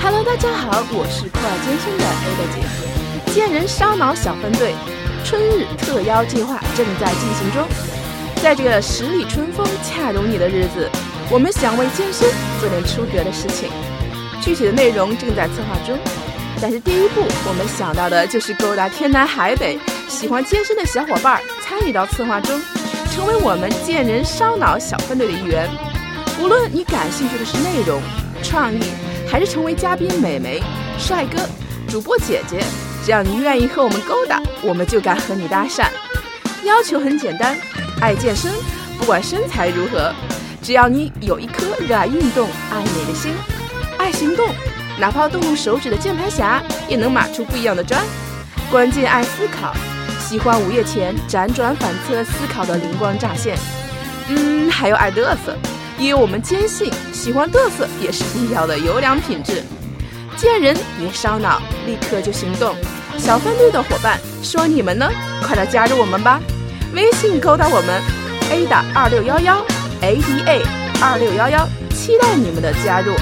Hello，大家好，我是酷爱健身的 Ada 姐。健人烧脑小分队春日特邀计划正在进行中，在这个十里春风恰如你的日子，我们想为健身做点出格的事情。具体的内容正在策划中，但是第一步我们想到的就是勾搭天南海北喜欢健身的小伙伴参与到策划中，成为我们健人烧脑小分队的一员。无论你感兴趣的是内容、创意，还是成为嘉宾美眉、帅哥、主播姐姐，只要你愿意和我们勾搭，我们就敢和你搭讪。要求很简单，爱健身，不管身材如何，只要你有一颗热爱运动、爱美的心。爱行动，哪怕动动手指的键盘侠也能码出不一样的砖。关键爱思考，喜欢午夜前辗转反侧思考的灵光乍现。嗯，还有爱嘚瑟，因为我们坚信喜欢嘚瑟也是必要的优良品质。见人别烧脑，立刻就行动。小分队的伙伴说你们呢，快来加入我们吧！微信勾搭我们，A 打二六幺幺，A D A 二六幺幺，期待你们的加入。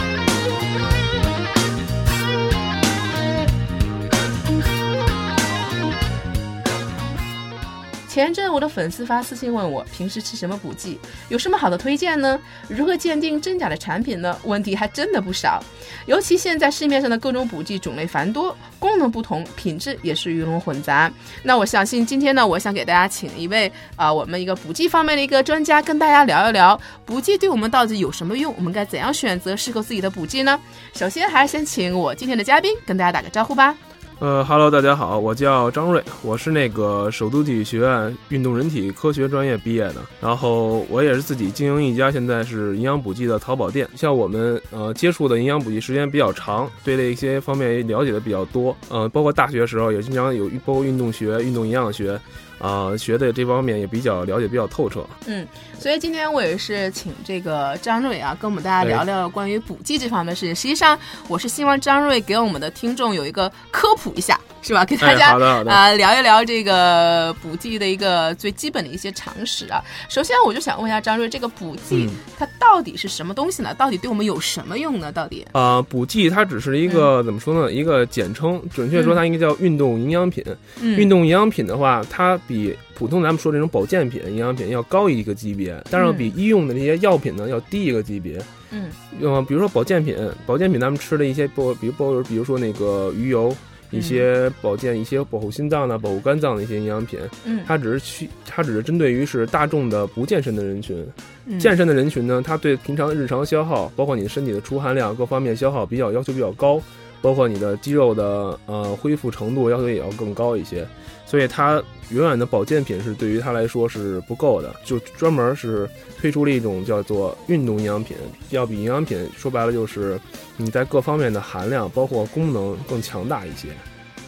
前阵我的粉丝发私信问我，平时吃什么补剂，有什么好的推荐呢？如何鉴定真假的产品呢？问题还真的不少。尤其现在市面上的各种补剂种类繁多，功能不同，品质也是鱼龙混杂。那我相信今天呢，我想给大家请一位啊，我们一个补剂方面的一个专家，跟大家聊一聊补剂对我们到底有什么用，我们该怎样选择适合自己的补剂呢？首先还是先请我今天的嘉宾跟大家打个招呼吧。呃哈喽，大家好，我叫张瑞，我是那个首都体育学院运动人体科学专业毕业的，然后我也是自己经营一家现在是营养补剂的淘宝店。像我们呃接触的营养补剂时间比较长，对这一些方面也了解的比较多，呃，包括大学时候也经常有包括运动学、运动营养学。啊，学的这方面也比较了解，比较透彻。嗯，所以今天我也是请这个张瑞啊，跟我们大家聊聊关于补剂这方面的事情。实际上，我是希望张瑞给我们的听众有一个科普一下，是吧？给大家啊聊一聊这个补剂的一个最基本的一些常识啊。首先，我就想问一下张瑞，这个补剂它到底是什么东西呢？到底对我们有什么用呢？到底？啊，补剂它只是一个怎么说呢？一个简称，准确说它应该叫运动营养品。运动营养品的话，它比普通咱们说这种保健品、营养品要高一个级别，但是比医用的这些药品呢要低一个级别。嗯，呃，比如说保健品，保健品咱们吃的一些包，比如包，比如说那个鱼油，一些保健、一些保护心脏的、保护肝脏的一些营养品。嗯，它只是去，它只是针对于是大众的不健身的人群。健身的人群呢，它对平常的日常消耗，包括你身体的出汗量各方面消耗比较要求比较高，包括你的肌肉的呃恢复程度要求也要更高一些。所以它永远的保健品是对于他来说是不够的，就专门是推出了一种叫做运动营养品，要比营养品说白了就是你在各方面的含量，包括功能更强大一些，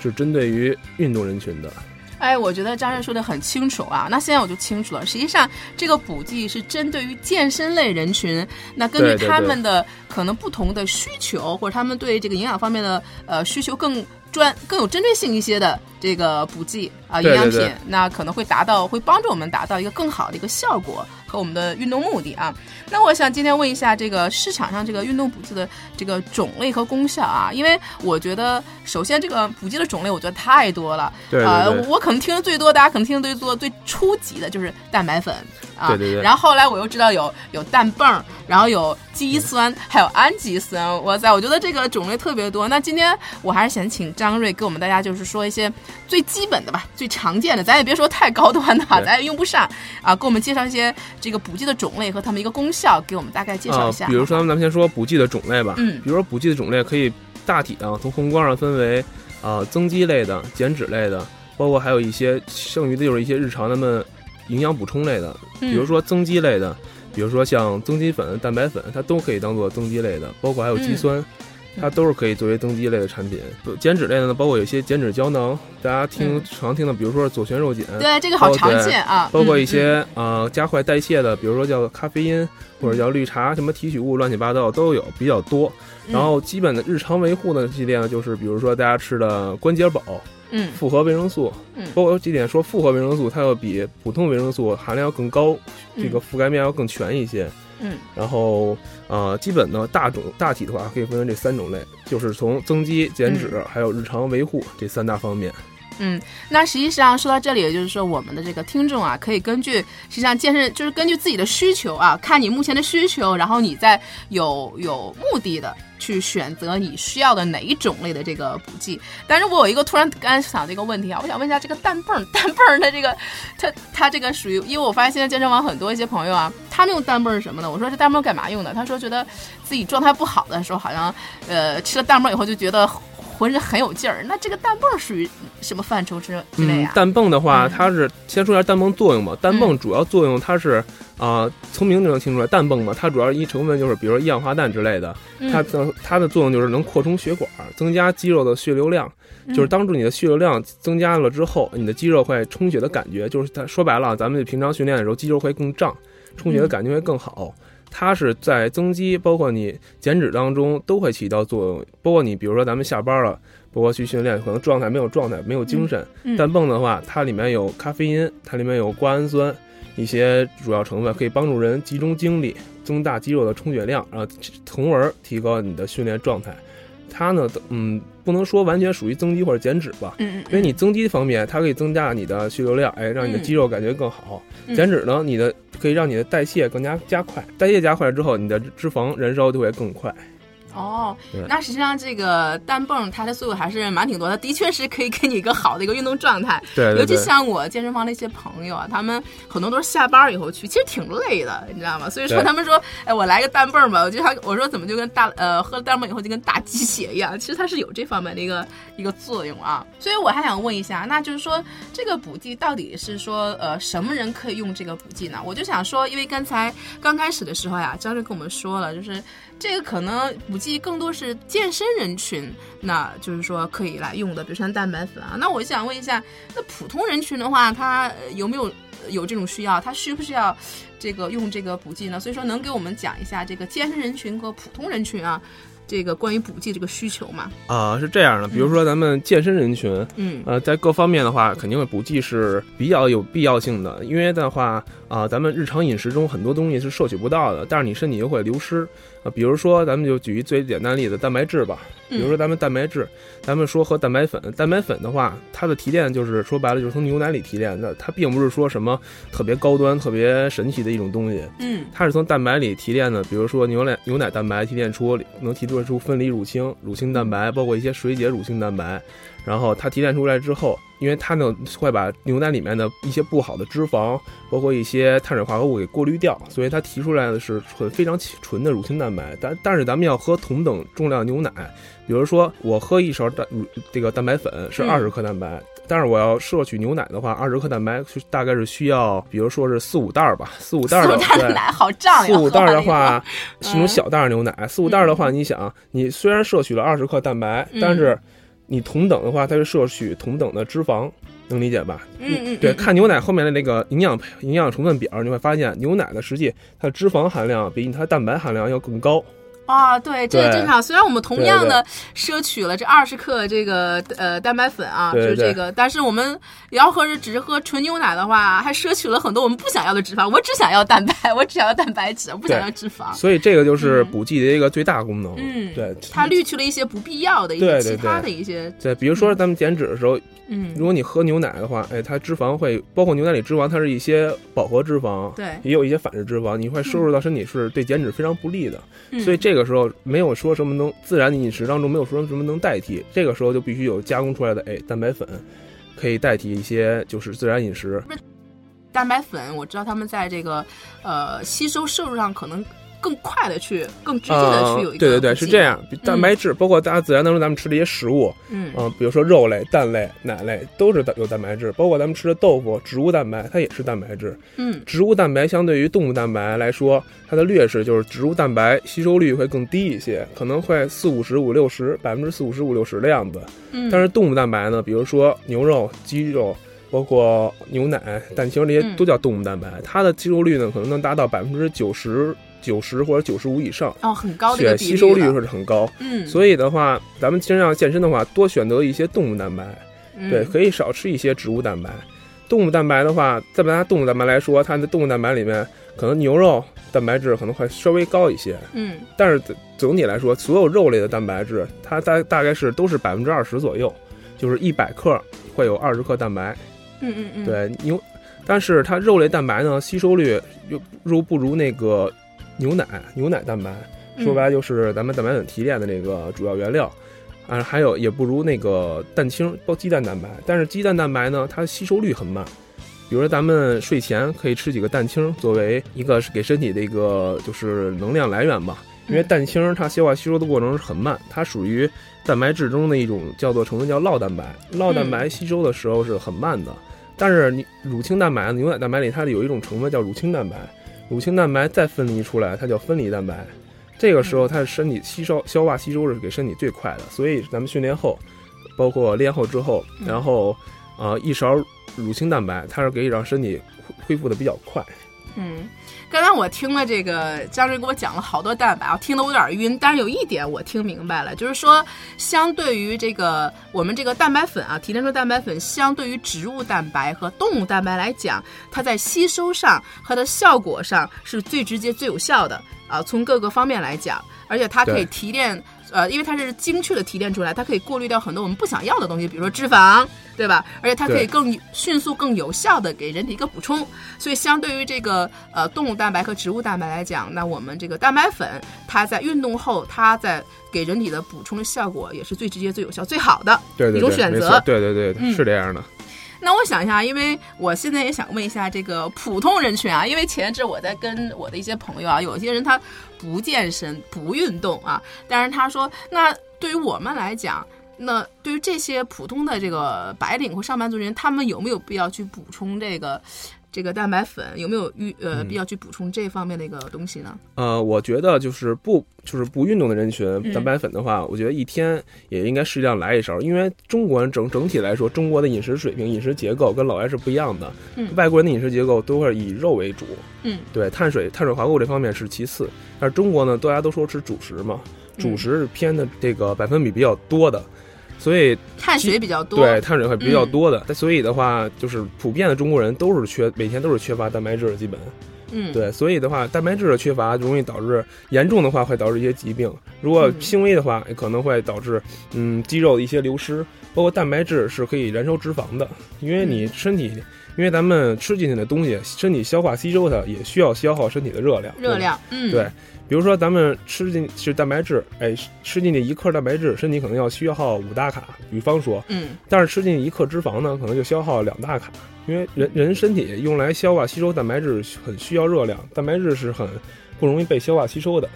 是针对于运动人群的。哎，我觉得张瑞说的很清楚啊，那现在我就清楚了。实际上，这个补剂是针对于健身类人群，那根据他们的可能不同的需求，或者他们对这个营养方面的呃需求更专、更有针对性一些的。这个补剂啊，营养品，那可能会达到，会帮助我们达到一个更好的一个效果和我们的运动目的啊。那我想今天问一下，这个市场上这个运动补剂的这个种类和功效啊，因为我觉得首先这个补剂的种类我觉得太多了，啊，我可能听的最多，大家可能听的最多最初级的就是蛋白粉啊，对对对。然后后来我又知道有有氮泵，然后有肌酸，还有氨基酸，哇塞，我觉得这个种类特别多。那今天我还是想请张瑞给我们大家就是说一些。最基本的吧，最常见的，咱也别说太高端的，咱也用不上啊。给我们介绍一些这个补剂的种类和它们一个功效，给我们大概介绍一下。比如说，咱们先说补剂的种类吧。嗯，比如说补剂的种类可以大体啊，从宏观上分为啊增肌类的、减脂类的，包括还有一些剩余的就是一些日常咱们营养补充类的。比如说增肌类的，比如说像增肌粉、蛋白粉，它都可以当做增肌类的，包括还有肌酸。它都是可以作为增肌类的产品，减脂类的呢，包括有些减脂胶囊，大家听常听的，比如说左旋肉碱，对这个好常见啊。包括一些呃加快代谢的，比如说叫咖啡因或者叫绿茶，什么提取物乱七八糟都有，比较多。然后基本的日常维护的系列呢，就是比如说大家吃的关节宝，嗯，复合维生素，嗯，包括有几点说复合维生素，它要比普通维生素含量要更高，这个覆盖面要更全一些。嗯，然后呃，基本呢大种大体的话可以分为这三种类，就是从增肌、减脂还有日常维护这三大方面。嗯，那实际上说到这里，也就是说，我们的这个听众啊，可以根据实际上健身，就是根据自己的需求啊，看你目前的需求，然后你再有有目的的去选择你需要的哪一种类的这个补剂。但是我有一个突然刚才想的一个问题啊，我想问一下这个氮泵，氮泵的这个，它它这个属于，因为我发现现在健身房很多一些朋友啊，他们用氮泵是什么呢？我说这氮泵干嘛用的？他说觉得自己状态不好的时候，好像呃吃了氮泵以后就觉得。浑身很有劲儿，那这个氮泵属于什么范畴之之类啊？氮泵的话，它是先说一下氮泵作用吧。氮泵主要作用，它是啊，从名就能听出来，氮泵嘛，它主要一成分就是比如说一氧化氮之类的。它的它的作用就是能扩充血管，增加肌肉的血流量。就是当助你的血流量增加了之后，你的肌肉会充血的感觉，就是它说白了，咱们平常训练的时候，肌肉会更胀，充血的感觉会更好。它是在增肌，包括你减脂当中都会起到作用。包括你，比如说咱们下班了，包括去训练，可能状态没有状态，没有精神。氮泵的话，它里面有咖啡因，它里面有瓜氨酸一些主要成分，可以帮助人集中精力，增大肌肉的充血量，然后从而提高你的训练状态。它呢，嗯，不能说完全属于增肌或者减脂吧，嗯因为你增肌方面，它可以增加你的血流量，哎，让你的肌肉感觉更好。减脂呢，你的可以让你的代谢更加加快，代谢加快了之后，你的脂肪燃烧就会更快。哦，那实际上这个单泵它的作用还是蛮挺多，它的确是可以给你一个好的一个运动状态。对，尤其像我健身房的一些朋友啊，他们很多都是下班以后去，其实挺累的，你知道吗？所以说他们说，哎，我来个单泵吧，我就他我说怎么就跟大呃喝了单泵以后就跟打鸡血一样？其实它是有这方面的一个一个作用啊。所以我还想问一下，那就是说这个补剂到底是说呃什么人可以用这个补剂呢？我就想说，因为刚才刚开始的时候呀，张瑞跟我们说了，就是。这个可能补剂更多是健身人群，那就是说可以来用的，比如像蛋白粉啊。那我想问一下，那普通人群的话，他有没有有这种需要？他需不需要这个用这个补剂呢？所以说，能给我们讲一下这个健身人群和普通人群啊？这个关于补剂这个需求嘛？啊，是这样的，比如说咱们健身人群，嗯，呃，在各方面的话，肯定会补剂是比较有必要性的，因为的话，啊，咱们日常饮食中很多东西是摄取不到的，但是你身体又会流失，啊，比如说咱们就举一最简单例子，蛋白质吧，比如说咱们蛋白质，咱们说喝蛋白粉，蛋白粉的话，它的提炼就是说白了就是从牛奶里提炼的，它并不是说什么特别高端、特别神奇的一种东西，嗯，它是从蛋白里提炼的，比如说牛奶牛奶蛋白提炼出能提炼出分离乳清、乳清蛋白，包括一些水解乳清蛋白，然后它提炼出来之后，因为它呢会把牛奶里面的一些不好的脂肪，包括一些碳水化合物给过滤掉，所以它提出来的是纯非常纯的乳清蛋白。但但是咱们要喝同等重量牛奶，比如说我喝一勺蛋乳这个蛋白粉是二十克蛋白。但是我要摄取牛奶的话，二十克蛋白大概是需要，比如说是四五袋儿吧，四五袋儿的奶好胀四五袋儿的话是那种小袋儿牛奶，四五袋儿的话，你想，你虽然摄取了二十克蛋白，但是你同等的话，它是摄取同等的脂肪，能理解吧？嗯嗯。对，看牛奶后面的那个营养营养成分表，你会发现牛奶的实际它的脂肪含量比它蛋白含量要更高。啊，对，这正常。虽然我们同样的摄取了这二十克这个呃蛋白粉啊，就是这个，但是我们要喝是只是喝纯牛奶的话，还摄取了很多我们不想要的脂肪。我只想要蛋白，我只想要蛋白质，我不想要脂肪。所以这个就是补剂的一个最大功能。嗯，对，它滤去了一些不必要的一些其他的一些。对，比如说咱们减脂的时候。嗯，如果你喝牛奶的话，哎，它脂肪会包括牛奶里脂肪，它是一些饱和脂肪，对，也有一些反式脂肪，你会摄入到身体是对减脂非常不利的。所以这个时候没有说什么能自然的饮食当中没有说什么能代替，这个时候就必须有加工出来的哎蛋白粉，可以代替一些就是自然饮食。蛋白粉我知道他们在这个呃吸收摄入上可能。更快的去，更直接的去有一个。对对对，是这样。蛋白质包括大家自然当中咱们吃的一些食物，嗯，比如说肉类、蛋类、奶类都是有蛋白质，包括咱们吃的豆腐，植物蛋白它也是蛋白质。嗯，植物蛋白相对于动物蛋白来说，它的劣势就是植物蛋白吸收率会更低一些，可能会四五十、五六十，百分之四五十、五六十的样子。嗯，但是动物蛋白呢，比如说牛肉、鸡肉，包括牛奶、蛋清这些都叫动物蛋白，它的吸收率呢可能能达到百分之九十。九十或者九十五以上哦，很高的吸收率是很高。嗯，所以的话，咱们尽量健身的话，多选择一些动物蛋白，对，可以少吃一些植物蛋白。动物蛋白的话，再拿动物蛋白来说，它的动物蛋白里面可能牛肉蛋白质可能会稍微高一些，嗯，但是总体来说，所有肉类的蛋白质，它大大概是都是百分之二十左右，就是一百克会有二十克蛋白。嗯嗯嗯，对牛，但是它肉类蛋白呢，吸收率又如不如那个牛奶牛奶蛋白，说白了就是咱们蛋白粉提炼的那个主要原料。啊，还有也不如那个蛋清包鸡蛋蛋白，但是鸡蛋蛋白呢，它吸收率很慢。比如说咱们睡前可以吃几个蛋清，作为一个是给身体的一个就是能量来源吧。因为蛋清它消化吸收的过程是很慢，它属于蛋白质中的一种叫做成分叫酪蛋白，酪蛋白吸收的时候是很慢的。但是你乳清蛋白、牛奶蛋白里它有一种成分叫乳清蛋白，乳清蛋白再分离出来，它叫分离蛋白。这个时候，它的身体吸收、消化、吸收是给身体最快的，所以咱们训练后，包括练后之后，然后，呃，一勺乳清蛋白，它是可以让身体恢复的比较快。嗯，刚才我听了这个张瑞给我讲了好多蛋白，我听得我有点晕。但是有一点我听明白了，就是说，相对于这个我们这个蛋白粉啊，提炼出蛋白粉，相对于植物蛋白和动物蛋白来讲，它在吸收上和的效果上是最直接、最有效的。啊，从各个方面来讲，而且它可以提炼，呃，因为它是精确的提炼出来，它可以过滤掉很多我们不想要的东西，比如说脂肪，对吧？而且它可以更迅速、更有效的给人体一个补充。所以，相对于这个呃动物蛋白和植物蛋白来讲，那我们这个蛋白粉，它在运动后，它在给人体的补充的效果也是最直接、最有效、最好的一种选择。对对对，是这样的。那我想一下，因为我现在也想问一下这个普通人群啊，因为前阵我在跟我的一些朋友啊，有些人他不健身、不运动啊，但是他说，那对于我们来讲，那对于这些普通的这个白领或上班族人，他们有没有必要去补充这个？这个蛋白粉有没有预呃必要去补充这方面的一个东西呢？呃，我觉得就是不就是不运动的人群，蛋白粉的话，我觉得一天也应该适量来一勺，因为中国人整整体来说，中国的饮食水平、饮食结构跟老外是不一样的。嗯，外国人的饮食结构都会以肉为主。嗯，对，碳水、碳水化合物这方面是其次，但是中国呢，大家都说吃主食嘛，主食是偏的这个百分比比较多的。所以碳水比较多，对碳水会比较多的，所以的话就是普遍的中国人都是缺，每天都是缺乏蛋白质，基本，嗯，对，所以的话蛋白质的缺乏容易导致严重的话会导致一些疾病，如果轻微的话也可能会导致嗯肌肉的一些流失，包括蛋白质是可以燃烧脂肪的，因为你身体，因为咱们吃进去的东西，身体消化吸收它也需要消耗身体的热量，热量，嗯，对。比如说，咱们吃进是蛋白质，哎，吃进去一克蛋白质，身体可能要消耗五大卡。比方说，嗯，但是吃进一克脂肪呢，可能就消耗两大卡。因为人人身体用来消化吸收蛋白质很需要热量，蛋白质是很不容易被消化吸收的。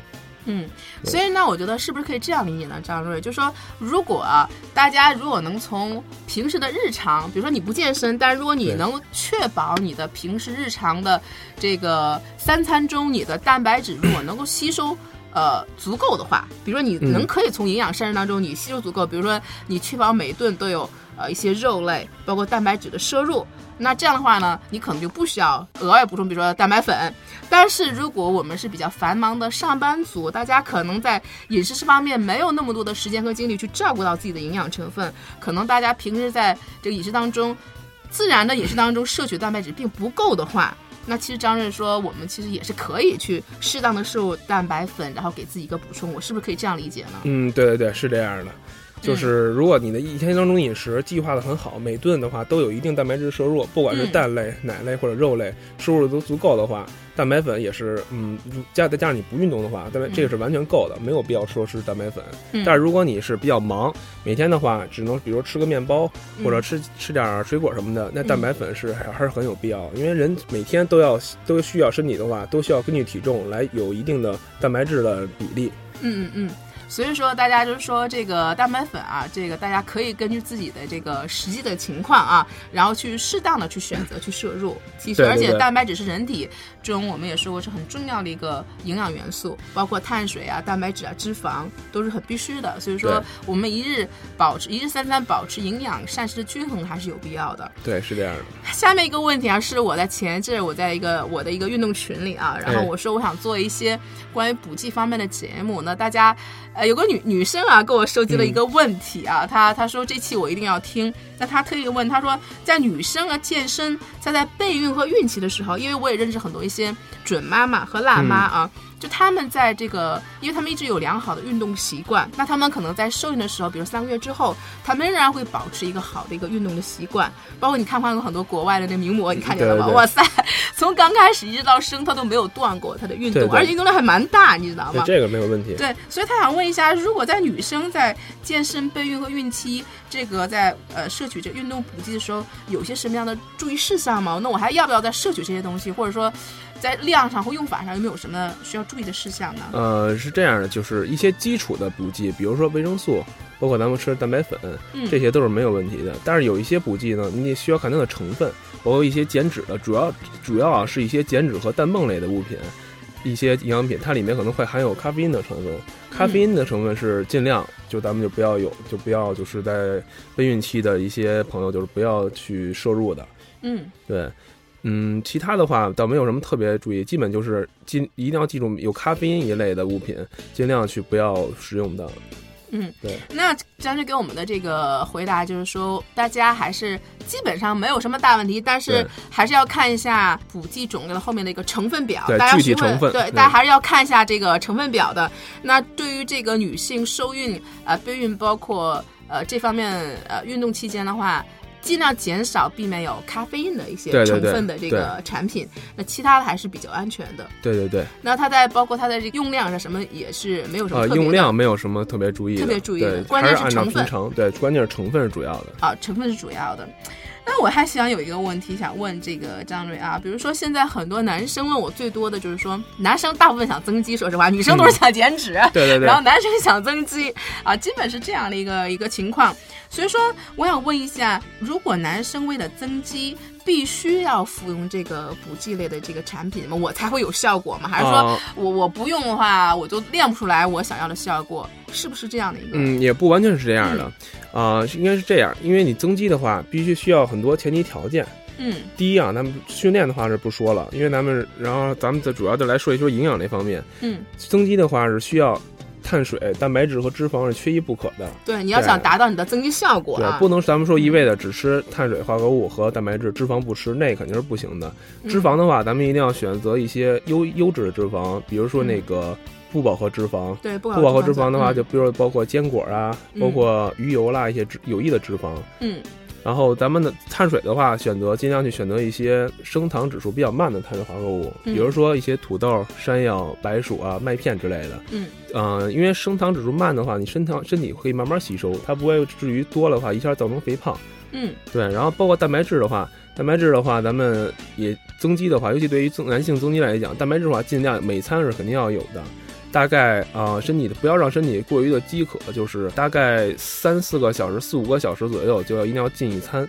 嗯，所以呢，我觉得是不是可以这样理解呢？张瑞，就说如果大家如果能从平时的日常，比如说你不健身，但如果你能确保你的平时日常的这个三餐中，你的蛋白质如果能够吸收呃足够的话，比如说你能可以从营养膳食当中你吸收足够，比如说你确保每顿都有呃一些肉类，包括蛋白质的摄入。那这样的话呢，你可能就不需要额外补充，比如说蛋白粉。但是如果我们是比较繁忙的上班族，大家可能在饮食这方面没有那么多的时间和精力去照顾到自己的营养成分，可能大家平时在这个饮食当中，自然的饮食当中摄取蛋白质并不够的话，那其实张瑞说，我们其实也是可以去适当的摄入蛋白粉，然后给自己一个补充。我是不是可以这样理解呢？嗯，对对对，是这样的。就是如果你的一天当中饮食计划的很好，每顿的话都有一定蛋白质摄入，不管是蛋类、奶类或者肉类，摄入都足够的话，蛋白粉也是，嗯，加再加上你不运动的话，蛋白这个是完全够的，没有必要说吃蛋白粉。但是如果你是比较忙，每天的话只能比如吃个面包或者吃吃点水果什么的，那蛋白粉是还还是很有必要，因为人每天都要都需要身体的话，都需要根据体重来有一定的蛋白质的比例。嗯嗯嗯。所以说，大家就是说这个蛋白粉啊，这个大家可以根据自己的这个实际的情况啊，然后去适当的去选择去摄入。其实，而且蛋白质是人体中我们也说过是很重要的一个营养元素，包括碳水啊、蛋白质啊、脂肪都是很必须的。所以说，我们一日保持一日三餐保持营养膳食的均衡还是有必要的。对，是这样的。下面一个问题啊，是我在前一阵我在一个我的一个运动群里啊，然后我说我想做一些关于补剂方面的节目，那大家。呃，有个女女生啊，给我收集了一个问题啊，她她说这期我一定要听。那她特意问，她说在女生啊健身，在在备孕和孕期的时候，因为我也认识很多一些准妈妈和辣妈啊。就他们在这个，因为他们一直有良好的运动习惯，那他们可能在受孕的时候，比如三个月之后，他们仍然会保持一个好的一个运动的习惯。包括你看，看过很多国外的那名模，你看见了吗？哇塞，从刚开始一直到生，他都没有断过他的运动，而且运动量还蛮大，你知道吗？这个没有问题。对，所以他想问一下，如果在女生在健身、备孕和孕期，这个在呃摄取这运动补剂的时候，有些什么样的注意事项吗？那我还要不要再摄取这些东西，或者说？在量上或用法上有没有什么需要注意的事项呢？呃，是这样的，就是一些基础的补剂，比如说维生素，包括咱们吃的蛋白粉，这些都是没有问题的。但是有一些补剂呢，你需要看它的成分，包括一些减脂的，主要主要啊是一些减脂和氮泵类的物品，一些营养品，它里面可能会含有咖啡因的成分。咖啡因的成分是尽量就咱们就不要有，就不要就是在备孕期的一些朋友就是不要去摄入的。嗯，对。嗯，其他的话倒没有什么特别注意，基本就是尽一定要记住有咖啡因一类的物品，尽量去不要食用的。嗯，对。那张军给我们的这个回答就是说，大家还是基本上没有什么大问题，但是还是要看一下补剂种类的后面的一个成分表，大家具体成分，对，大家还是要看一下这个成分表的。那对于这个女性受孕、呃备孕，包括呃这方面呃运动期间的话。尽量减少避免有咖啡因的一些成分的这个产品，那其他的还是比较安全的。对对对。那它在包括它的这用量上什么也是没有什么特别。用量没有什么特别注意的。特别注意的，关键是成分。对，关键是成分是主要的。啊，成分是主要的。那我还想有一个问题想问这个张瑞啊，比如说现在很多男生问我最多的就是说，男生大部分想增肌，说实话，女生都是想减脂。对对对。然后男生想增肌啊，基本是这样的一个一个情况。所以说，我想问一下，如果男生为了增肌，必须要服用这个补剂类的这个产品吗？我才会有效果吗？还是说我我不用的话，我就练不出来我想要的效果？是不是这样的一个？嗯，也不完全是这样的，啊，应该是这样，因为你增肌的话，必须需要很多前提条件。嗯，第一啊，咱们训练的话是不说了，因为咱们，然后咱们再主要就来说一说营养那方面。嗯，增肌的话是需要。碳水、蛋白质和脂肪是缺一不可的。对，你要想达到你的增肌效果，对，不能咱们说一味的只吃碳水化合物和蛋白质，脂肪不吃，那肯定是不行的。脂肪的话，咱们一定要选择一些优优质的脂肪，比如说那个不饱和脂肪。对，不饱和脂肪的话，就比如包括坚果啊，包括鱼油啦，一些脂有益的脂肪。嗯。然后咱们的碳水的话，选择尽量去选择一些升糖指数比较慢的碳水化合物，比如说一些土豆、山药、白薯啊、麦片之类的。嗯，呃，因为升糖指数慢的话，你身糖身体可以慢慢吸收，它不会至于多的话一下造成肥胖。嗯，对。然后包括蛋白质的话，蛋白质的话，咱们也增肌的话，尤其对于增男性增肌来讲，蛋白质的话尽量每餐是肯定要有的。大概啊，身体的不要让身体过于的饥渴，就是大概三四个小时、四五个小时左右就要一定要进一餐，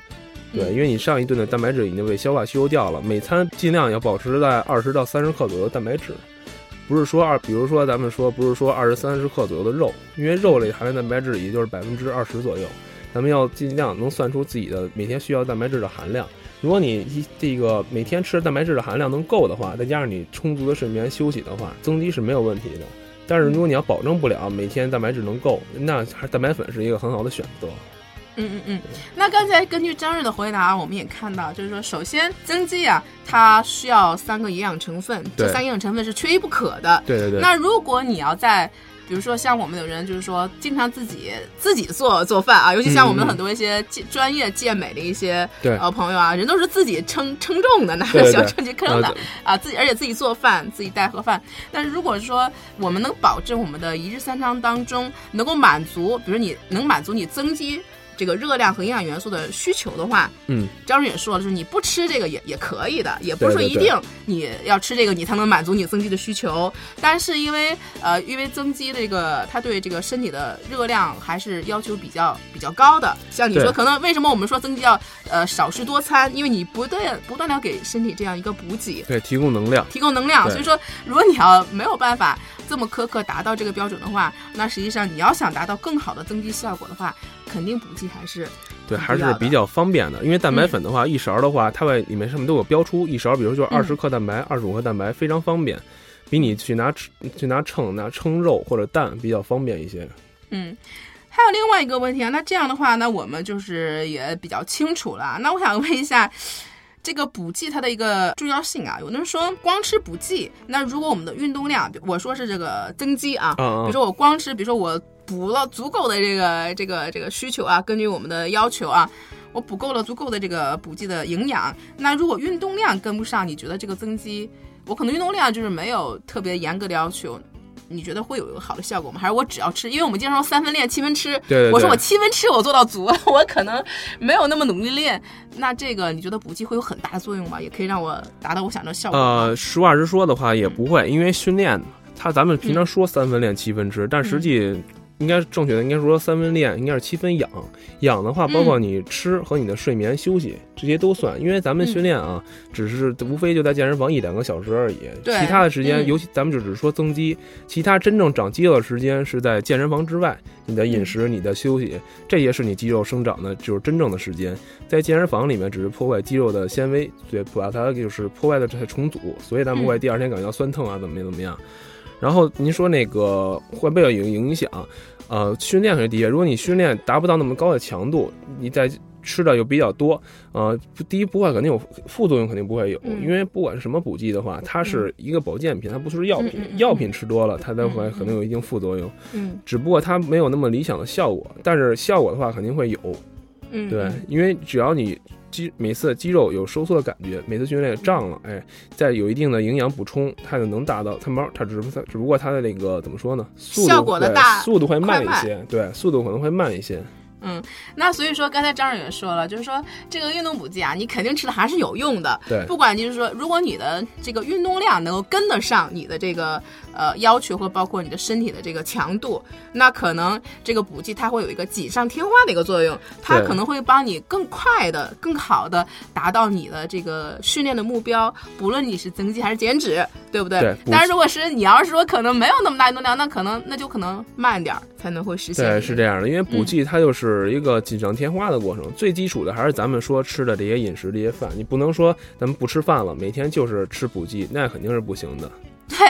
对，因为你上一顿的蛋白质已经被消化吸收掉了。每餐尽量要保持在二十到三十克左右蛋白质，不是说二，比如说咱们说不是说二十三十克左右的肉，因为肉类含量蛋白质也就是百分之二十左右，咱们要尽量能算出自己的每天需要蛋白质的含量。如果你一这个每天吃蛋白质的含量能够的话，再加上你充足的睡眠休息的话，增肌是没有问题的。但是如果你要保证不了每天蛋白质能够，那还是蛋白粉是一个很好的选择。嗯嗯嗯。那刚才根据张瑞的回答，我们也看到，就是说，首先增肌啊，它需要三个营养成分，这三个营养成分是缺一不可的。对对对。那如果你要在比如说像我们有人就是说经常自己自己做做饭啊，尤其像我们很多一些专业健美的一些呃朋友啊，人都是自己称称重的，拿个小称去称的啊，自己而且自己做饭，自己带盒饭。但是如果说我们能保证我们的一日三餐当中能够满足，比如你能满足你增肌。这个热量和营养元素的需求的话，嗯，张瑞也说了，就是你不吃这个也也可以的，也不是说一定你要吃这个你才能满足你增肌的需求。但是因为呃，因为增肌这个它对这个身体的热量还是要求比较比较高的。像你说，可能为什么我们说增肌要呃少食多餐？因为你不断不断的给身体这样一个补给，对，提供能量，提供能量。所以说，如果你要没有办法这么苛刻达到这个标准的话，那实际上你要想达到更好的增肌效果的话。肯定补剂还是对，还是比较方便的。因为蛋白粉的话，一勺的话，它外里面上面都有标出一勺，比如就二十克蛋白，二十五克蛋白，非常方便。比你去拿去拿秤拿称肉或者蛋比较方便一些。嗯，还有另外一个问题啊，那这样的话，那我们就是也比较清楚了。那我想问一下，这个补剂它的一个重要性啊，有的人说光吃补剂，那如果我们的运动量，我说是这个增肌啊，比如说我光吃，比如说我补了足够的这个这个这个需求啊，根据我们的要求啊，我补够了足够的这个补剂的营养，那如果运动量跟不上，你觉得这个增肌，我可能运动量就是没有特别严格的要求。你觉得会有一个好的效果吗？还是我只要吃？因为我们经常说三分练七分吃。对。我说我七分吃我做到足，我可能没有那么努力练。那这个你觉得补剂会有很大的作用吗？也可以让我达到我想的效果。呃，实话实说的话也不会，因为训练，它咱们平常说三分练七分吃，但实际。应该正确的应该说三分练，应该是七分养。养的话，包括你吃和你的睡眠休息这些都算。因为咱们训练啊，只是无非就在健身房一两个小时而已。其他的时间，尤其咱们就只是说增肌，其他真正长肌肉的时间是在健身房之外。你的饮食、你的休息，这些是你肌肉生长的，就是真正的时间。在健身房里面，只是破坏肌肉的纤维，对，把它就是破坏的这些重组，所以咱们会第二天感觉到酸痛啊，怎么怎么样。然后您说那个会不会有影响？呃，训练是第一。如果你训练达不到那么高的强度，你在吃的又比较多，呃，第一不会肯定有副作用，肯定不会有。因为不管是什么补剂的话，它是一个保健品，它不是药品。药品吃多了，它才会可能有一定副作用。嗯，只不过它没有那么理想的效果，但是效果的话肯定会有。嗯，对，因为只要你。肌每次肌肉有收缩的感觉，每次训练胀了，哎，再有一定的营养补充，它就能达到它猫，它只不它只不过它的那个怎么说呢？效果的大速度会慢一些，对，速度可能会慢一些。嗯，那所以说刚才张总也说了，就是说这个运动补剂啊，你肯定吃的还是有用的。对，不管就是说，如果你的这个运动量能够跟得上你的这个呃要求，或包括你的身体的这个强度，那可能这个补剂它会有一个锦上添花的一个作用，它可能会帮你更快的、更好的达到你的这个训练的目标，不论你是增肌还是减脂，对不对？对。但是如果是你要是说可能没有那么大运动量，那可能那就可能慢点才能会实现。对，是这样的，因为补剂它就是。是一个锦上添花的过程，最基础的还是咱们说吃的这些饮食、这些饭，你不能说咱们不吃饭了，每天就是吃补剂，那肯定是不行的。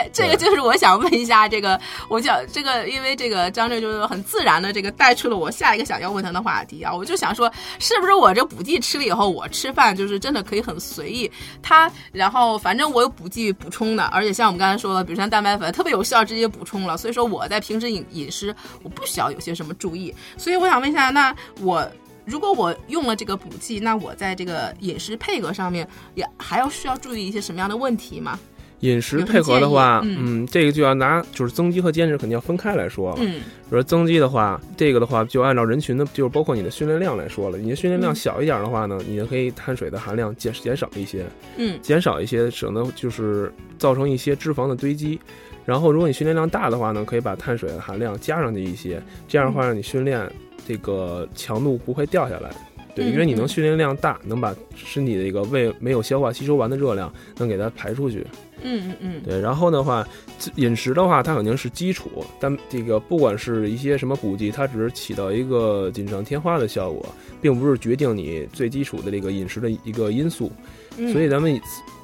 对，这个就是我想问一下，这个我想这个，因为这个张震就是很自然的这个带出了我下一个想要问他的话题啊，我就想说，是不是我这补剂吃了以后，我吃饭就是真的可以很随意？他然后反正我有补剂补充的，而且像我们刚才说的，比如像蛋白粉特别有效，直接补充了，所以说我在平时饮饮食我不需要有些什么注意。所以我想问一下，那我如果我用了这个补剂，那我在这个饮食配合上面也还要需要注意一些什么样的问题吗？饮食配合的话，嗯，这个就要拿就是增肌和减脂肯定要分开来说了。嗯，比如增肌的话，这个的话就按照人群的，就是包括你的训练量来说了。你的训练量小一点的话呢，你就可以碳水的含量减减少一些，嗯，减少一些省得就是造成一些脂肪的堆积。然后如果你训练量大的话呢，可以把碳水的含量加上去一些，这样的话让你训练这个强度不会掉下来。对，因为你能训练量大，能把身体的一个胃没有消化吸收完的热量能给它排出去。嗯嗯嗯，对，然后的话，饮食的话，它肯定是基础，但这个不管是一些什么补剂，它只是起到一个锦上添花的效果，并不是决定你最基础的这个饮食的一个因素。所以咱们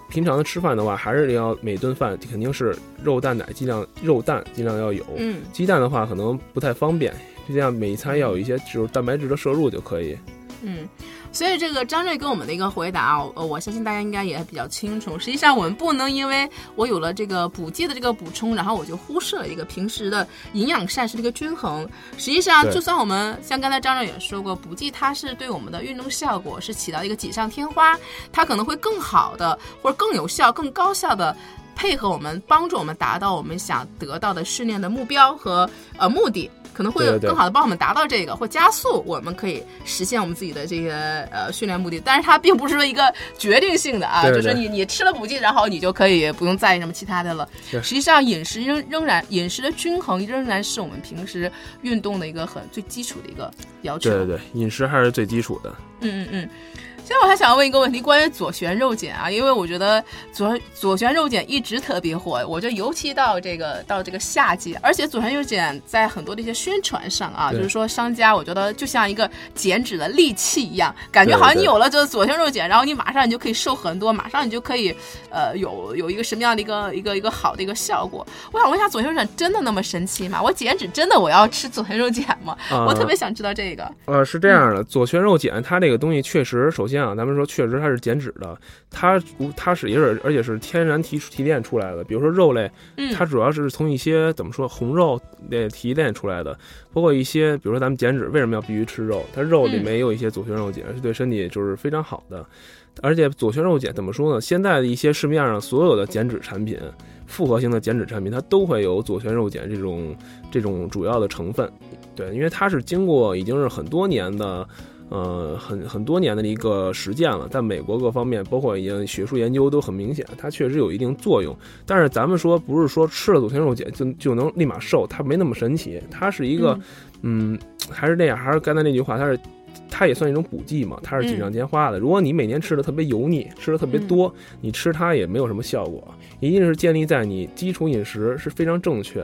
平常的吃饭的话，还是要每顿饭肯定是肉蛋奶，尽量肉蛋尽量要有。嗯，鸡蛋的话可能不太方便，就这样每一餐要有一些就是蛋白质的摄入就可以。嗯。所以这个张瑞给我们的一个回答啊，呃，我相信大家应该也比较清楚。实际上，我们不能因为我有了这个补剂的这个补充，然后我就忽视了一个平时的营养膳食的一个均衡。实际上，就算我们像刚才张瑞也说过，补剂它是对我们的运动效果是起到一个锦上添花，它可能会更好的或者更有效、更高效的配合我们，帮助我们达到我们想得到的训练的目标和呃目的。可能会有更好的帮我们达到这个，或加速我们可以实现我们自己的这些呃训练目的。但是它并不是说一个决定性的啊，就是你你吃了补剂，然后你就可以不用在意什么其他的了。实际上，饮食仍仍然饮食的均衡仍然是我们平时运动的一个很最基础的一个要求。对对对，饮食还是最基础的。嗯嗯嗯。现在我还想问一个问题，关于左旋肉碱啊，因为我觉得左左旋肉碱一直特别火，我觉得尤其到这个到这个夏季，而且左旋肉碱在很多的一些宣传上啊，就是说商家我觉得就像一个减脂的利器一样，感觉好像你有了这个左旋肉碱，然后你马上你就可以瘦很多，马上你就可以呃有有一个什么样的一个一个一个好的一个效果。我想问一下，左旋肉碱真的那么神奇吗？我减脂真的我要吃左旋肉碱吗？我特别想知道这个。呃，是这样的，左旋肉碱它这个东西确实，首先啊，咱们说确实它是减脂的，它它是也是而且是天然提提炼出来的。比如说肉类，它主要是从一些怎么说红肉那提炼出来的，包括一些比如说咱们减脂为什么要必须吃肉？它肉里面也有一些左旋肉碱，是对身体就是非常好的。而且左旋肉碱怎么说呢？现在的一些市面上所有的减脂产品，复合型的减脂产品，它都会有左旋肉碱这种这种主要的成分。对，因为它是经过已经是很多年的，呃，很很多年的一个实践了，在美国各方面，包括已经学术研究都很明显，它确实有一定作用。但是咱们说不是说吃了左旋肉碱就就能立马瘦，它没那么神奇。它是一个，嗯，还是那样，还是刚才那句话，它是它也算一种补剂嘛，它是锦上添花的。如果你每年吃的特别油腻，吃的特别多，你吃它也没有什么效果。一定是建立在你基础饮食是非常正确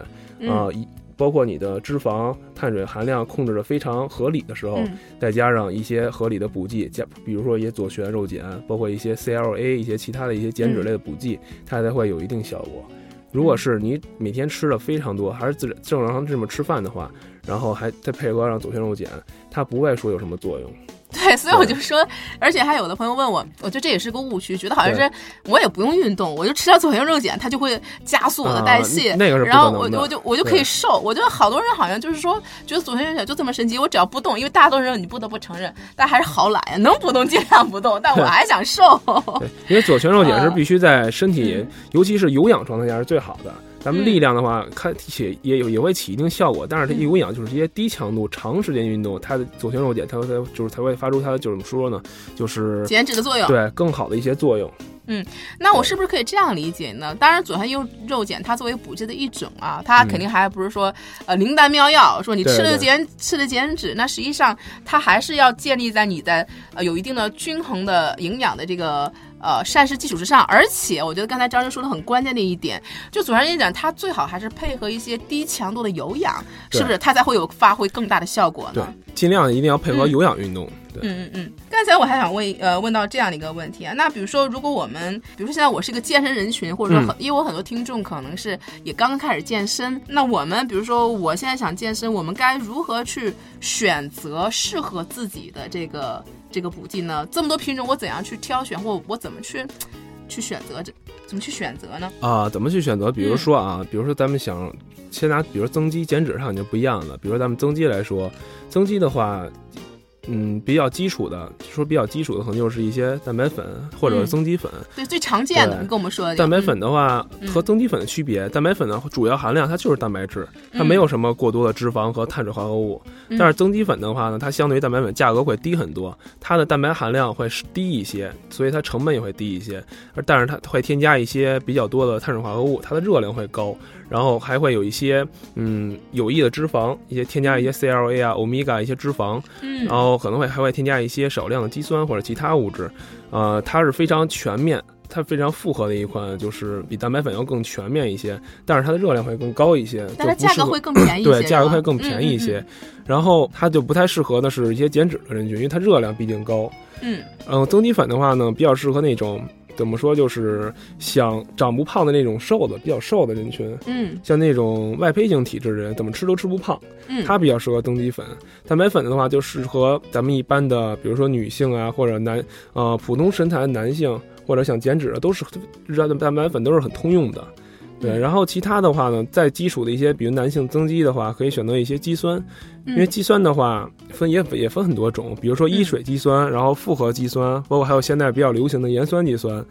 啊。包括你的脂肪、碳水含量控制的非常合理的时候，再加上一些合理的补剂，加比如说一些左旋肉碱，包括一些 CLA 一些其他的一些减脂类的补剂，它才会有一定效果。如果是你每天吃的非常多，还是自正常这么吃饭的话，然后还再配合上左旋肉碱，它不会说有什么作用。对，所以我就说，而且还有的朋友问我，我觉得这也是个误区，觉得好像是我也不用运动，我就吃点左旋肉碱，它就会加速我的代谢，那个是然后我我就我就可以瘦。我觉得好多人好像就是说，觉得左旋肉碱就这么神奇，我只要不动，因为大多数人你不得不承认，但还是好懒呀，能不动尽量不动，但我还想瘦。对，因为左旋肉碱是必须在身体，尤其是有氧状态下是最好的。咱们力量的话，看起也有也会起一定效果，但是它有氧就是一些低强度、长时间运动，它的左旋肉碱它它就是才会发出它的就是怎么说呢？就是减脂的作用，对，更好的一些作用。嗯，那我是不是可以这样理解呢？当然，左旋肉肉碱它作为补剂的一种啊，它肯定还不是说呃灵丹妙药，说你吃了减吃了减脂，那实际上它还是要建立在你的呃有一定的均衡的营养的这个。呃，膳食基础之上，而且我觉得刚才张生说的很关键的一点，就左旋肉碱它最好还是配合一些低强度的有氧，是不是它才会有发挥更大的效果呢？对，尽量一定要配合有氧运动。嗯嗯嗯。刚才我还想问呃问到这样的一个问题啊，那比如说如果我们，比如说现在我是一个健身人群，或者说因为我很多听众可能是也刚刚开始健身，那我们比如说我现在想健身，我们该如何去选择适合自己的这个？这个补剂呢，这么多品种，我怎样去挑选，或我怎么去去选择？这怎么去选择呢？啊，怎么去选择？比如说啊，比如说咱们想先拿，比如增肌、减脂上就不一样了。比如说咱们增肌来说，增肌的话。嗯，比较基础的，说比较基础的，可能就是一些蛋白粉或者增肌粉。对，最常见的，你跟我们说。蛋白粉的话和增肌粉的区别，蛋白粉的主要含量它就是蛋白质，它没有什么过多的脂肪和碳水化合物。但是增肌粉的话呢，它相对于蛋白粉价格会低很多，它的蛋白含量会低一些，所以它成本也会低一些。而但是它会添加一些比较多的碳水化合物，它的热量会高。然后还会有一些嗯有益的脂肪，一些添加一些 CLA 啊、欧米伽一些脂肪，嗯，然后可能会还会添加一些少量的肌酸或者其他物质，呃，它是非常全面，它非常复合的一款，就是比蛋白粉要更全面一些，但是它的热量会更高一些，但它价格会更便宜，对，价格会更便宜一 些，然后它就不太适合的是一些减脂的人群，因为它热量毕竟高，嗯，嗯，增肌粉的话呢，比较适合那种。怎么说？就是想长不胖的那种瘦的、比较瘦的人群，嗯，像那种外胚型体质的人，怎么吃都吃不胖，嗯，他比较适合增肌粉。蛋白粉的话，就适合咱们一般的，比如说女性啊，或者男，呃，普通身材的男性，或者想减脂的，都是让蛋白粉都是很通用的。对，然后其他的话呢，在基础的一些，比如男性增肌的话，可以选择一些肌酸，因为肌酸的话分也也分很多种，比如说一水肌酸，然后复合肌酸，包括还有现在比较流行的盐酸肌酸。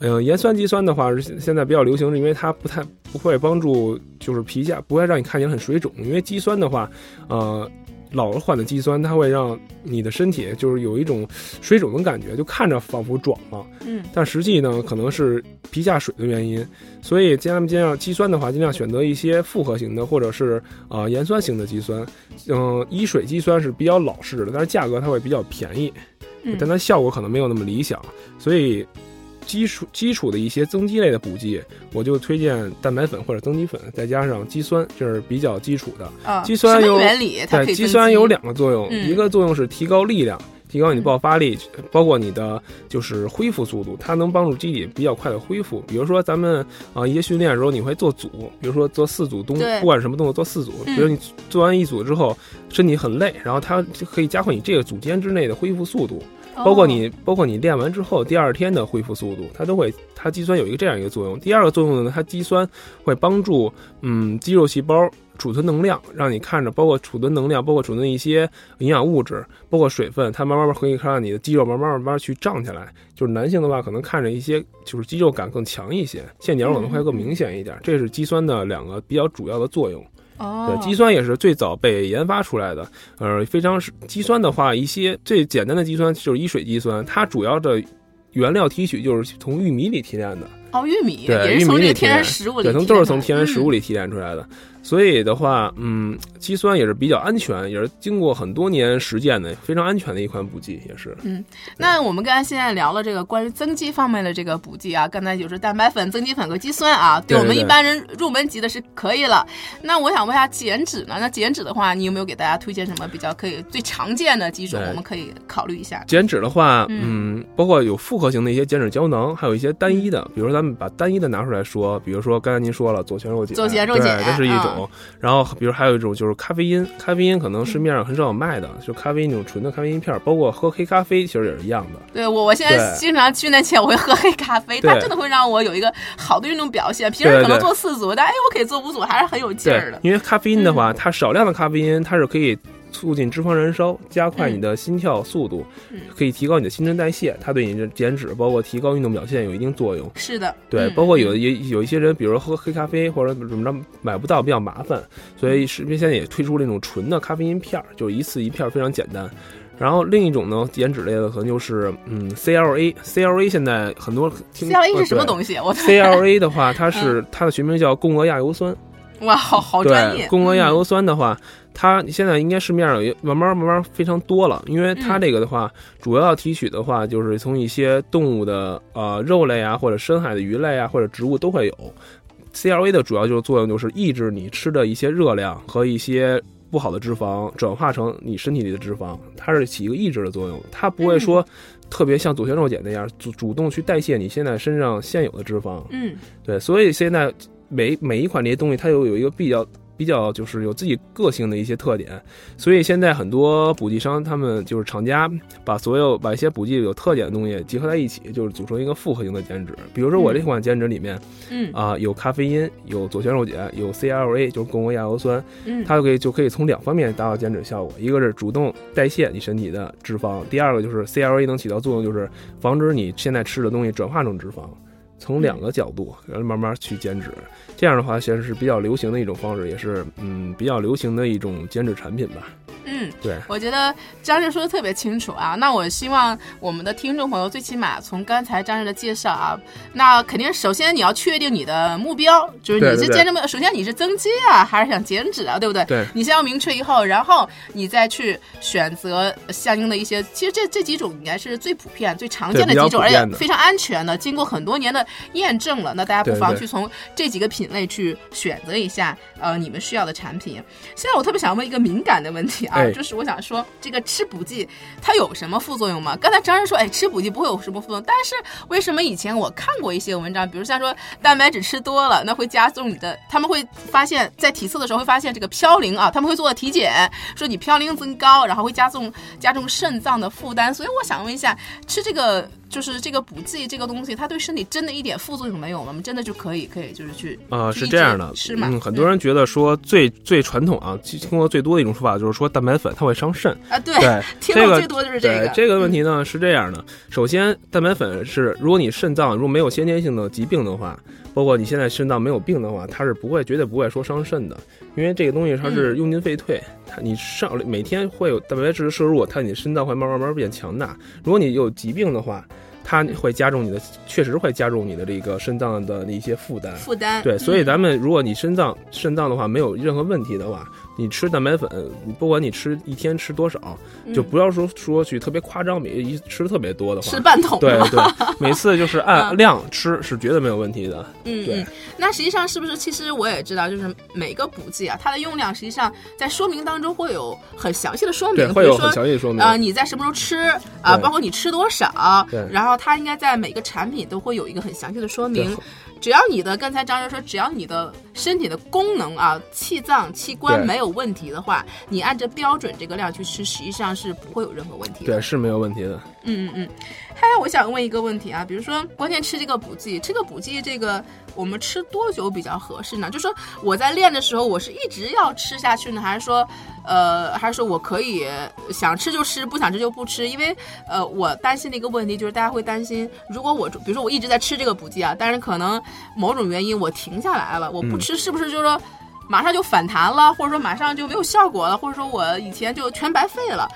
嗯，盐酸肌酸的话是现在比较流行，是因为它不太不会帮助就是皮下，不会让你看起来很水肿，因为肌酸的话，呃。老了换的肌酸，它会让你的身体就是有一种水肿的感觉，就看着仿佛肿了，嗯，但实际呢可能是皮下水的原因。所以尽量尽量肌酸的话，尽量选择一些复合型的或者是啊盐酸型的肌酸。嗯，一水肌酸是比较老式的，但是价格它会比较便宜。但它效果可能没有那么理想，所以。基础基础的一些增肌类的补剂，我就推荐蛋白粉或者增肌粉，再加上肌酸，这是比较基础的。啊，肌酸有原理？对，肌酸有两个作用，一个作用是提高力量，提高你的爆发力，包括你的就是恢复速度，它能帮助机体比较快的恢复。比如说咱们啊一些训练的时候，你会做组，比如说做四组动，不管什么动作做四组，比如你做完一组之后身体很累，然后它可以加快你这个组间之内的恢复速度。包括你，包括你练完之后第二天的恢复速度，它都会，它肌酸有一个这样一个作用。第二个作用呢，它肌酸会帮助，嗯，肌肉细胞储存能量，让你看着，包括储存能量，包括储存一些营养物质，包括水分，它慢慢慢可以让你的肌肉慢慢慢慢去胀起来。就是男性的话，可能看着一些就是肌肉感更强一些，线条可能会更明显一点。这是肌酸的两个比较主要的作用。对，肌酸也是最早被研发出来的。呃，非常是肌酸的话，一些最简单的肌酸就是一水肌酸，它主要的原料提取就是从玉米里提炼的。哦，玉米对，玉米里天然食物里，对，都是从天然食物里提炼出来的。所以的话，嗯，肌酸也是比较安全，也是经过很多年实践的，非常安全的一款补剂，也是。嗯，那我们刚才现在聊了这个关于增肌方面的这个补剂啊，刚才就是蛋白粉、增肌粉和肌酸啊，对我们一般人入门级的是可以了。那我想问一下减脂呢？那减脂的话，你有没有给大家推荐什么比较可以最常见的几种？我们可以考虑一下。减脂的话，嗯，包括有复合型的一些减脂胶囊，还有一些单一的，比如说咱们把单一的拿出来说，比如说刚才您说了左旋肉碱，左旋肉碱这是一种，然后。比如还有一种就是咖啡因，咖啡因可能市面上很少有卖的，就咖啡因那种纯的咖啡因片，包括喝黑咖啡其实也是一样的。对我，我现在经常训练前我会喝黑咖啡，它真的会让我有一个好的运动表现。平时可能做四组，但哎，我可以做五组，还是很有劲儿的。因为咖啡因的话，它少量的咖啡因，它是可以。促进脂肪燃烧，加快你的心跳速度，可以提高你的新陈代谢。它对你的减脂，包括提高运动表现有一定作用。是的，对，包括有也有一些人，比如说喝黑咖啡或者怎么着买不到，比较麻烦，所以视频现在也推出那种纯的咖啡因片儿，就一次一片，非常简单。然后另一种呢，减脂类的可能就是嗯，CLA，CLA 现在很多 CLA 是什么东西？我 CLA 的话，它是它的学名叫共轭亚油酸。哇，好好专业！共轭亚油酸的话。它现在应该市面上也慢慢慢慢非常多了，因为它这个的话，主要提取的话就是从一些动物的呃肉类啊，或者深海的鱼类啊，或者植物都会有。CLA 的主要就是作用就是抑制你吃的一些热量和一些不好的脂肪转化成你身体里的脂肪，它是起一个抑制的作用，它不会说特别像左旋肉碱那样主主动去代谢你现在身上现有的脂肪。嗯，对，所以现在每每一款这些东西它又有一个比较。比较就是有自己个性的一些特点，所以现在很多补剂商他们就是厂家把所有把一些补剂有特点的东西结合在一起，就是组成一个复合型的减脂。比如说我这款减脂里面，嗯啊有咖啡因，有左旋肉碱，有 CLA 就是共轭亚油酸，嗯，它就可以就可以从两方面达到减脂效果。一个是主动代谢你身体的脂肪，第二个就是 CLA 能起到作用，就是防止你现在吃的东西转化成脂肪。从两个角度，然后慢慢去减脂，这样的话，现在是比较流行的一种方式，也是嗯比较流行的一种减脂产品吧。嗯，对，我觉得张志说的特别清楚啊。那我希望我们的听众朋友，最起码从刚才张志的介绍啊，那肯定首先你要确定你的目标，就是你是减脂目，首先你是增肌啊，还是想减脂啊，对不对？对，你先要明确以后，然后你再去选择相应的一些。其实这这几种应该是最普遍、最常见的几种，而且非常安全的，经过很多年的验证了。那大家不妨去从这几个品类去选择一下，呃，你们需要的产品。现在我特别想问一个敏感的问题啊。就是我想说，这个吃补剂它有什么副作用吗？刚才张人说，哎，吃补剂不会有什么副作用。但是为什么以前我看过一些文章，比如像说蛋白质吃多了，那会加重你的，他们会发现，在体测的时候会发现这个嘌呤啊，他们会做体检，说你嘌呤增高，然后会加重加重肾脏的负担。所以我想问一下，吃这个。就是这个补剂这个东西，它对身体真的一点副作用没有吗？我们真的就可以可以就是去啊是这样的，是吗？嗯，很多人觉得说最最传统啊，听过最多的一种说法就是说蛋白粉它会伤肾啊，对对，听到最多就是这个。这个问题呢是这样的，首先蛋白粉是如果你肾脏如果没有先天性的疾病的话，包括你现在肾脏没有病的话，它是不会绝对不会说伤肾的，因为这个东西它是用进废退，它你上每天会有蛋白质摄入，它你肾脏会慢慢慢慢变强大。如果你有疾病的话。它会加重你的，确实会加重你的这个肾脏的一些负担。负担对，所以咱们如果你肾脏肾脏的话没有任何问题的话。你吃蛋白粉，你不管你吃一天吃多少，就不要说说去特别夸张，每一吃特别多的话，吃半桶。对对，每次就是按量吃是绝对没有问题的。嗯嗯，那实际上是不是？其实我也知道，就是每个补剂啊，它的用量实际上在说明当中会有很详细的说明，会有很详细的说明。呃，你在什么时候吃啊？包括你吃多少，然后它应该在每个产品都会有一个很详细的说明。只要你的刚才张教说，只要你的身体的功能啊、气脏器官没有问题的话，你按照标准这个量去吃，实际上是不会有任何问题的。对，是没有问题的。嗯嗯嗯。还有，我想问一个问题啊，比如说关键吃这个补剂，这个补剂这个我们吃多久比较合适呢？就说我在练的时候，我是一直要吃下去呢，还是说，呃，还是说我可以想吃就吃，不想吃就不吃？因为呃，我担心的一个问题就是大家会担心，如果我比如说我一直在吃这个补剂啊，但是可能某种原因我停下来了，我不吃，是不是就是说马上就反弹了，或者说马上就没有效果了，或者说我以前就全白费了？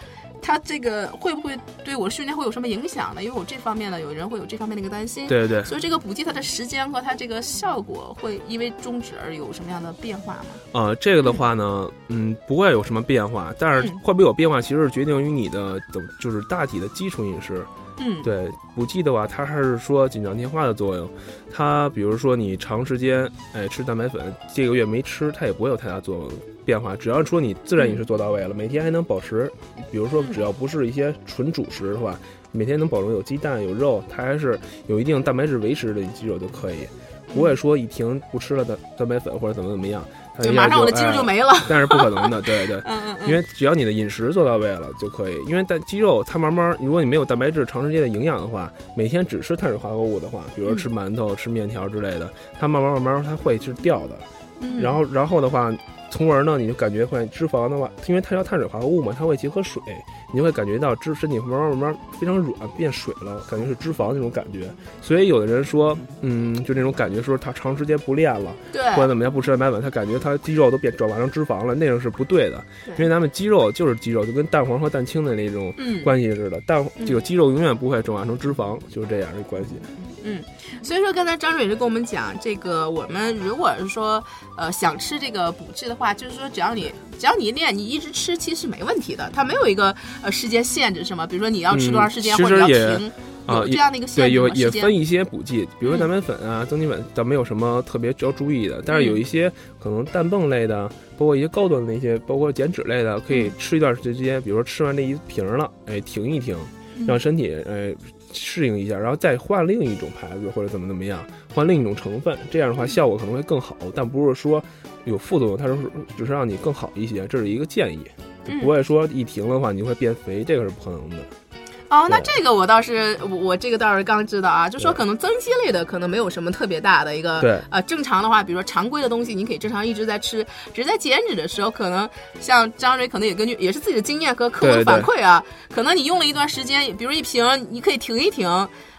它这个会不会对我训练会有什么影响呢？因为我这方面呢，有人会有这方面的一个担心。对对。所以这个补剂它的时间和它这个效果会因为终止而有什么样的变化吗？呃，这个的话呢，嗯，不会有什么变化，但是会不会有变化，其实是决定于你的等就是大体的基础饮食。嗯，对，补剂的话，它还是说锦上添花的作用。它比如说你长时间哎吃蛋白粉，这个月没吃，它也不会有太大作用变化。只要说你自然饮食做到位了，每天还能保持，比如说只要不是一些纯主食的话，每天能保证有鸡蛋有肉，它还是有一定蛋白质维持的肌肉就可以，不会说一停不吃了蛋蛋白粉或者怎么怎么样。就马上我的肌肉就没了，但是不可能的，对对，因为只要你的饮食做到位了就可以。因为蛋肌肉它慢慢，如果你没有蛋白质长时间的营养的话，每天只吃碳水化合物的话，比如吃馒头、吃面条之类的，它慢慢慢慢它会是掉的。然后然后的话，从而呢你就感觉会脂肪的话，因为它叫碳水化合物嘛，它会结合水。你就会感觉到脂身体慢慢慢慢非常软变水了，感觉是脂肪那种感觉。所以有的人说，嗯，就那种感觉说他长时间不练了，对，或者怎么样不吃蛋白粉，他感觉他肌肉都变转化成脂肪了，那种是不对的。因为咱们肌肉就是肌肉，就跟蛋黄和蛋清的那种关系似的，蛋这个肌肉永远不会转化成脂肪，就是这样的关系。嗯，所以说刚才张蕊就跟我们讲，这个我们如果是说呃想吃这个补剂的话，就是说只要你只要你练，你一直吃其实没问题的，它没有一个。呃，时间限制是吗？比如说你要吃多长时间，或者要停，啊这样的一个对，有也分一些补剂，比如说蛋白粉啊、增肌粉，倒没有什么特别要注意的。但是有一些可能氮泵类的，包括一些高端的那些，包括减脂类的，可以吃一段时间。比如说吃完这一瓶了，哎，停一停，让身体哎适应一下，然后再换另一种牌子或者怎么怎么样，换另一种成分，这样的话效果可能会更好。但不是说有副作用，它是只是让你更好一些，这是一个建议。不会说一停的话你会变肥，这个是不可能的。哦，那这个我倒是我我这个倒是刚知道啊，就说可能增肌类的可能没有什么特别大的一个对呃正常的话，比如说常规的东西你可以正常一直在吃，只是在减脂的时候，可能像张瑞可能也根据也是自己的经验和客户的反馈啊，可能你用了一段时间，比如一瓶你可以停一停，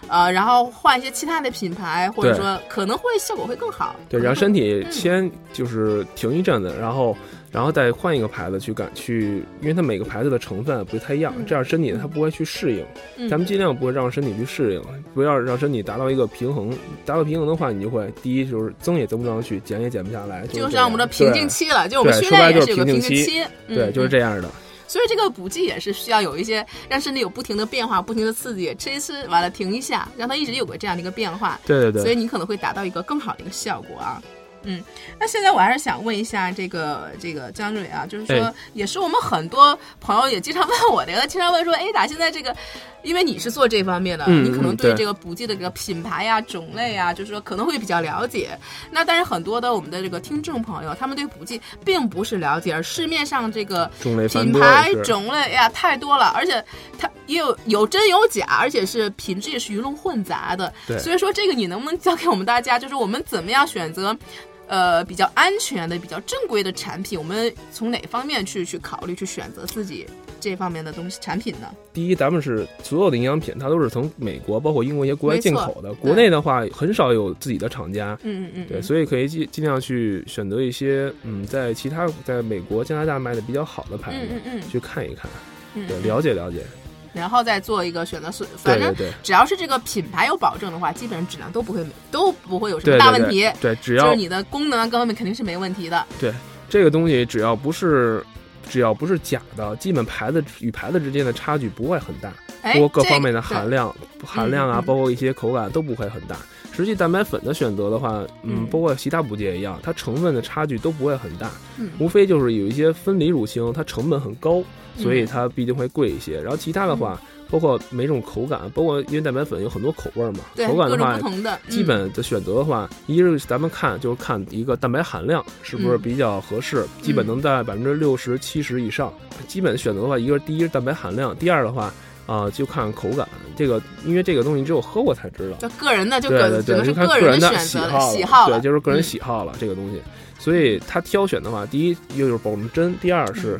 呃，然后换一些其他的品牌，或者说可能会效果会更好。对，让身体先就是停一阵子，然后。然后再换一个牌子去感去，因为它每个牌子的成分不太一样，这样身体它不会去适应。咱们尽量不会让身体去适应，不要让身体达到一个平衡。达到平衡的话，你就会第一就是增也增不上去，减也减不下来，就是我们的瓶颈期了。就我们训练也是有个瓶颈期，对，就是这样的。所以这个补剂也是需要有一些让身体有不停的变化、不停的刺激，吃一吃完了停一下，让它一直有个这样的一个变化。对对对。所以你可能会达到一个更好的一个效果啊。嗯，那现在我还是想问一下这个这个张瑞啊，就是说，也是我们很多朋友也经常 问我的，经常问说，哎，打现在这个，因为你是做这方面的，你可能对这个补剂的这个品牌呀、种类啊，就是说可能会比较了解。那但是很多的我们的这个听众朋友，他们对补剂并不是了解，而市面上这个品牌种类呀太多了，而且它也有有真有假，而且是品质也是鱼龙混杂的。对，所以说这个你能不能教给我们大家，就是我们怎么样选择？呃，比较安全的、比较正规的产品，我们从哪方面去去考虑、去选择自己这方面的东西产品呢？第一，咱们是所有的营养品，它都是从美国，包括英国一些国外进口的。国内的话，很少有自己的厂家。嗯嗯嗯。对，所以可以尽尽量去选择一些嗯，在其他在美国、加拿大卖的比较好的牌子，嗯嗯嗯，去看一看，对，了解了解。然后再做一个选择。是，反正只要是这个品牌有保证的话，基本上质量都不会都不会有什么大问题。对，只要就是你的功能啊各方面肯定是没问题的。对，这个东西只要不是只要不是假的，基本牌子与牌子之间的差距不会很大，包括各方面的含量含量啊，包括一些口感都不会很大。实际蛋白粉的选择的话，嗯，包括其他补剂也一样，它成分的差距都不会很大，嗯，无非就是有一些分离乳清，它成本很高，所以它必定会贵一些。然后其他的话，包括每种口感，包括因为蛋白粉有很多口味嘛，口感的话，基本的选择的话，一是咱们看就是看一个蛋白含量是不是比较合适，基本能在百分之六十七十以上。基本选择的话，一个第一是蛋白含量，第二的话。啊，就看口感，这个因为这个东西只有喝过才知道。就个人的，就对对对，就看个人的喜好，喜好对，就是个人喜好了这个东西。所以他挑选的话，第一又是保证真，第二是，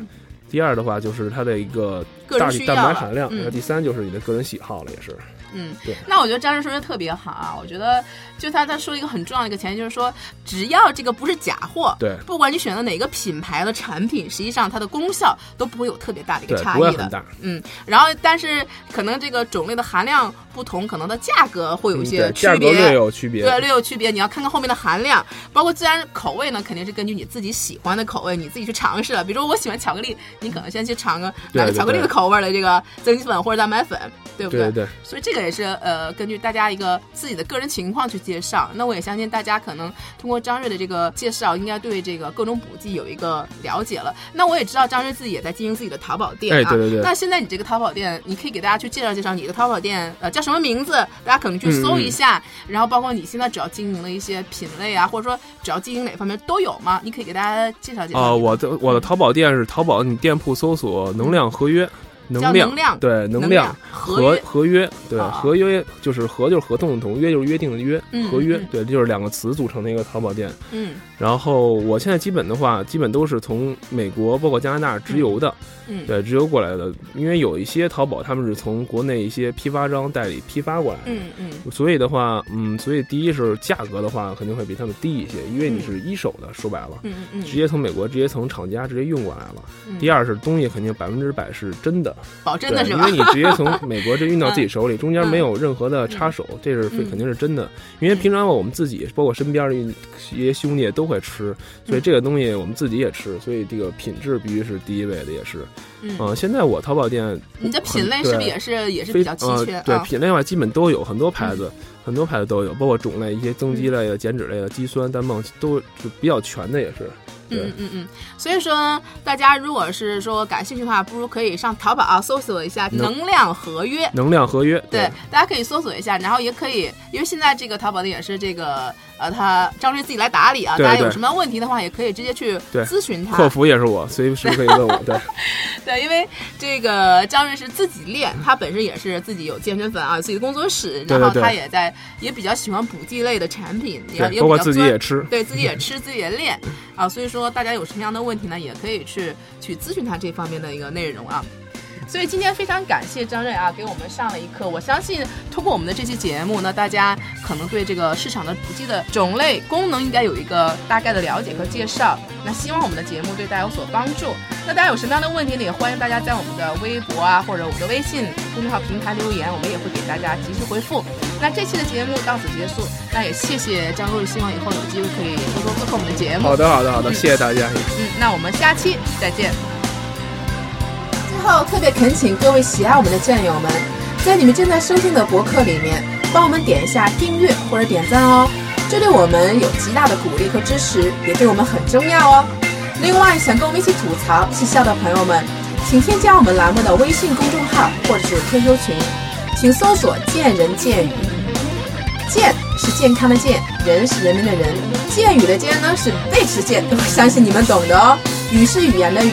第二的话就是它的一个大蛋白含量，然后第三就是你的个人喜好了，也是。嗯，对。那我觉得张师说的特别好啊，我觉得就他他说一个很重要的一个前提，就是说只要这个不是假货，对，不管你选择哪个品牌的产品，实际上它的功效都不会有特别大的一个差异的。嗯，然后但是可能这个种类的含量不同，可能的价格会有一些区别，略有区别，对，略有区别。你要看看后面的含量，包括自然口味呢，肯定是根据你自己喜欢的口味，你自己去尝试了。比如说我喜欢巧克力，你可能先去尝个买个巧克力的口味的这个增肌粉或者蛋白粉，对不对？对对。所以这个也是呃。根据大家一个自己的个人情况去介绍，那我也相信大家可能通过张瑞的这个介绍，应该对这个各种补剂有一个了解了。那我也知道张瑞自己也在经营自己的淘宝店啊。对对对。那现在你这个淘宝店，你可以给大家去介绍介绍你的淘宝店，呃，叫什么名字？大家可能去搜一下。然后包括你现在主要经营的一些品类啊，或者说主要经营哪方面都有吗？你可以给大家介绍介绍。啊，我的我的淘宝店是淘宝你店铺搜索“能量合约”。能量对能量合合约对合约就是合就是合同的同约就是约定的约合约对就是两个词组成的一个淘宝店嗯然后我现在基本的话基本都是从美国包括加拿大直邮的嗯。对直邮过来的。因为有一些淘宝他们是从国内一些批发商代理批发过来嗯嗯。所以的话嗯所以第一是价格的话肯定会比他们低一些因为你是一手的说白了嗯嗯。直接从美国直接从厂家直接运过来了。第二是东西肯定百分之百是真的。保真的是吧？因为你直接从美国这运到自己手里，中间没有任何的插手，这是肯定是真的。因为平常我们自己，包括身边的一些兄弟都会吃，所以这个东西我们自己也吃，所以这个品质必须是第一位的，也是。嗯，现在我淘宝店，你的品类是不是也是也是比较齐全？对，品类的话基本都有很多牌子，很多牌子都有，包括种类一些增肌类的、减脂类的、肌酸、单泵都是比较全的，也是。嗯嗯嗯，所以说大家如果是说感兴趣的话，不如可以上淘宝啊搜索一下“能量合约”。能量合约，对，大家可以搜索一下，然后也可以，因为现在这个淘宝的也是这个呃，他张瑞自己来打理啊，大家有什么问题的话，也可以直接去咨询他。客服也是我，随时可以问我。对，对，因为这个张瑞是自己练，他本身也是自己有健身房啊，自己的工作室，然后他也在也比较喜欢补剂类的产品，也也包括自己也吃，对自己也 吃，自己也练啊，所以。说大家有什么样的问题呢？也可以去去咨询他这方面的一个内容啊。所以今天非常感谢张瑞啊，给我们上了一课。我相信通过我们的这期节目，呢大家可能对这个市场的补剂的种类、功能应该有一个大概的了解和介绍。那希望我们的节目对大家有所帮助。那大家有什么样的问题呢？也欢迎大家在我们的微博啊，或者我们的微信公众号平台留言，我们也会给大家及时回复。那这期的节目到此结束。那也谢谢张瑞，希望以后有机会可以多多做客我们的节目。好的，好的，好的，谢谢大家。嗯，那我们下期再见。后特别恳请各位喜爱我们的战友们，在你们正在收听的博客里面，帮我们点一下订阅或者点赞哦，这对我们有极大的鼓励和支持，也对我们很重要哦。另外，想跟我们一起吐槽、一起笑的朋友们，请添加我们栏目的微信公众号或者是 QQ 群，请搜索“见人见语”，健是健康的健，人是人民的人，见语的见呢是背驰见，我相信你们懂的哦。语是语言的语。